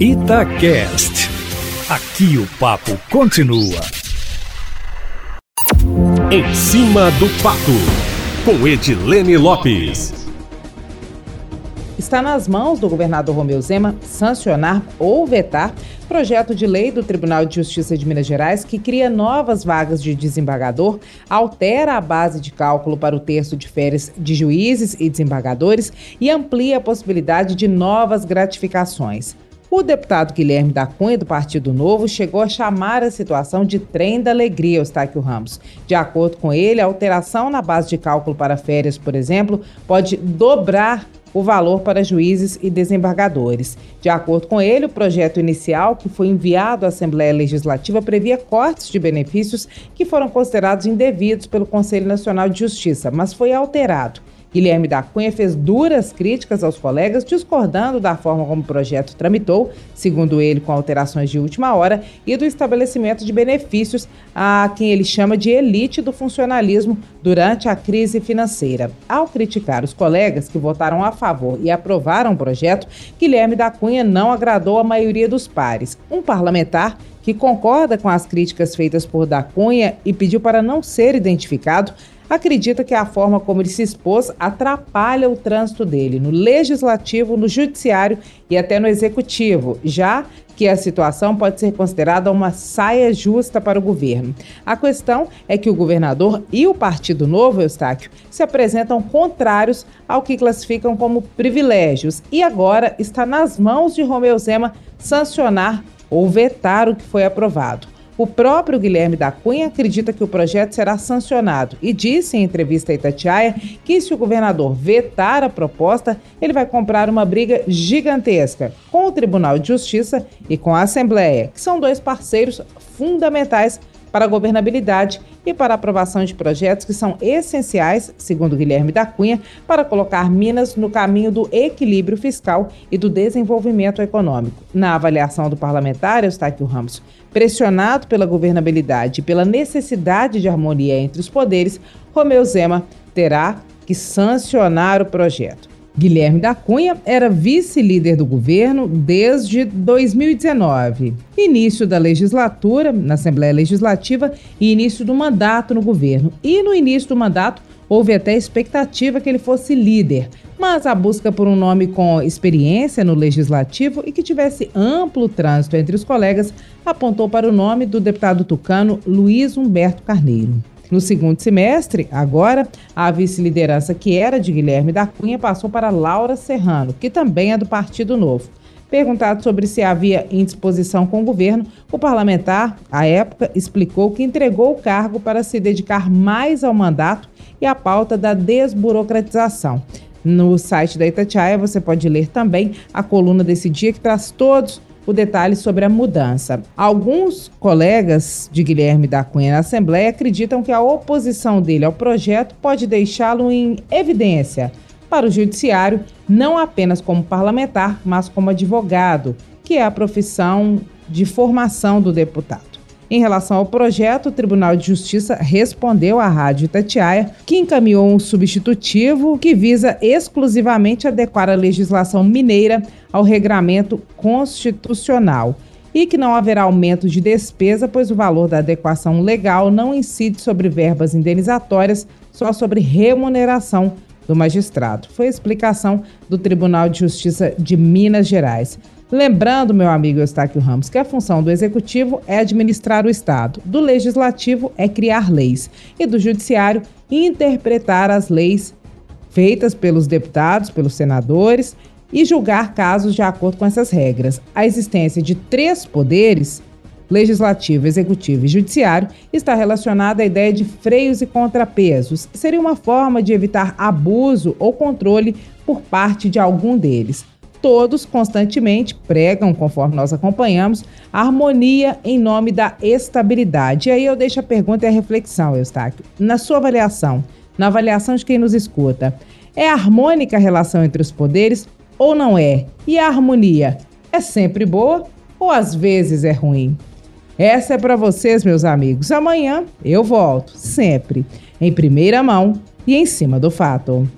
Itacast. Aqui o papo continua. Em cima do papo, com Edilene Lopes. Está nas mãos do governador Romeu Zema sancionar ou vetar projeto de lei do Tribunal de Justiça de Minas Gerais que cria novas vagas de desembargador, altera a base de cálculo para o terço de férias de juízes e desembargadores e amplia a possibilidade de novas gratificações. O deputado Guilherme da Cunha, do Partido Novo, chegou a chamar a situação de trem da alegria, Eustáquio Ramos. De acordo com ele, a alteração na base de cálculo para férias, por exemplo, pode dobrar o valor para juízes e desembargadores. De acordo com ele, o projeto inicial que foi enviado à Assembleia Legislativa previa cortes de benefícios que foram considerados indevidos pelo Conselho Nacional de Justiça, mas foi alterado. Guilherme da Cunha fez duras críticas aos colegas, discordando da forma como o projeto tramitou, segundo ele, com alterações de última hora, e do estabelecimento de benefícios a quem ele chama de elite do funcionalismo durante a crise financeira. Ao criticar os colegas que votaram a favor e aprovaram o projeto, Guilherme da Cunha não agradou a maioria dos pares. Um parlamentar que concorda com as críticas feitas por da Cunha e pediu para não ser identificado, acredita que a forma como ele se expôs atrapalha o trânsito dele no legislativo, no judiciário e até no executivo, já que a situação pode ser considerada uma saia justa para o governo. A questão é que o governador e o Partido Novo, Eustáquio, se apresentam contrários ao que classificam como privilégios e agora está nas mãos de Romeu Zema sancionar ou vetar o que foi aprovado. O próprio Guilherme da Cunha acredita que o projeto será sancionado e disse em entrevista a Itatiaia que se o governador vetar a proposta, ele vai comprar uma briga gigantesca com o Tribunal de Justiça e com a Assembleia, que são dois parceiros fundamentais para a governabilidade e para a aprovação de projetos que são essenciais, segundo Guilherme da Cunha, para colocar Minas no caminho do equilíbrio fiscal e do desenvolvimento econômico. Na avaliação do parlamentar, Eustáquio Ramos, pressionado pela governabilidade e pela necessidade de harmonia entre os poderes, Romeu Zema terá que sancionar o projeto. Guilherme da Cunha era vice-líder do governo desde 2019, início da legislatura na Assembleia Legislativa e início do mandato no governo. E no início do mandato houve até expectativa que ele fosse líder, mas a busca por um nome com experiência no legislativo e que tivesse amplo trânsito entre os colegas apontou para o nome do deputado tucano Luiz Humberto Carneiro. No segundo semestre, agora, a vice-liderança que era de Guilherme da Cunha passou para Laura Serrano, que também é do Partido Novo. Perguntado sobre se havia indisposição com o governo, o parlamentar, à época, explicou que entregou o cargo para se dedicar mais ao mandato e à pauta da desburocratização. No site da Itatiaia você pode ler também a coluna desse dia que traz todos o detalhe sobre a mudança. Alguns colegas de Guilherme da Cunha na Assembleia acreditam que a oposição dele ao projeto pode deixá-lo em evidência para o Judiciário, não apenas como parlamentar, mas como advogado, que é a profissão de formação do deputado. Em relação ao projeto, o Tribunal de Justiça respondeu à Rádio Itatiaia que encaminhou um substitutivo que visa exclusivamente adequar a legislação mineira ao regramento constitucional e que não haverá aumento de despesa, pois o valor da adequação legal não incide sobre verbas indenizatórias, só sobre remuneração do magistrado. Foi a explicação do Tribunal de Justiça de Minas Gerais. Lembrando, meu amigo Eustáquio Ramos, que a função do executivo é administrar o Estado, do legislativo é criar leis e do judiciário interpretar as leis feitas pelos deputados, pelos senadores e julgar casos de acordo com essas regras. A existência de três poderes legislativo, executivo e judiciário, está relacionada à ideia de freios e contrapesos. Seria uma forma de evitar abuso ou controle por parte de algum deles todos constantemente pregam, conforme nós acompanhamos, harmonia em nome da estabilidade. E aí eu deixo a pergunta e a reflexão, Eustáquio. Na sua avaliação, na avaliação de quem nos escuta, é harmônica a relação entre os poderes ou não é? E a harmonia é sempre boa ou às vezes é ruim? Essa é para vocês, meus amigos. Amanhã eu volto, sempre, em primeira mão e em cima do fato.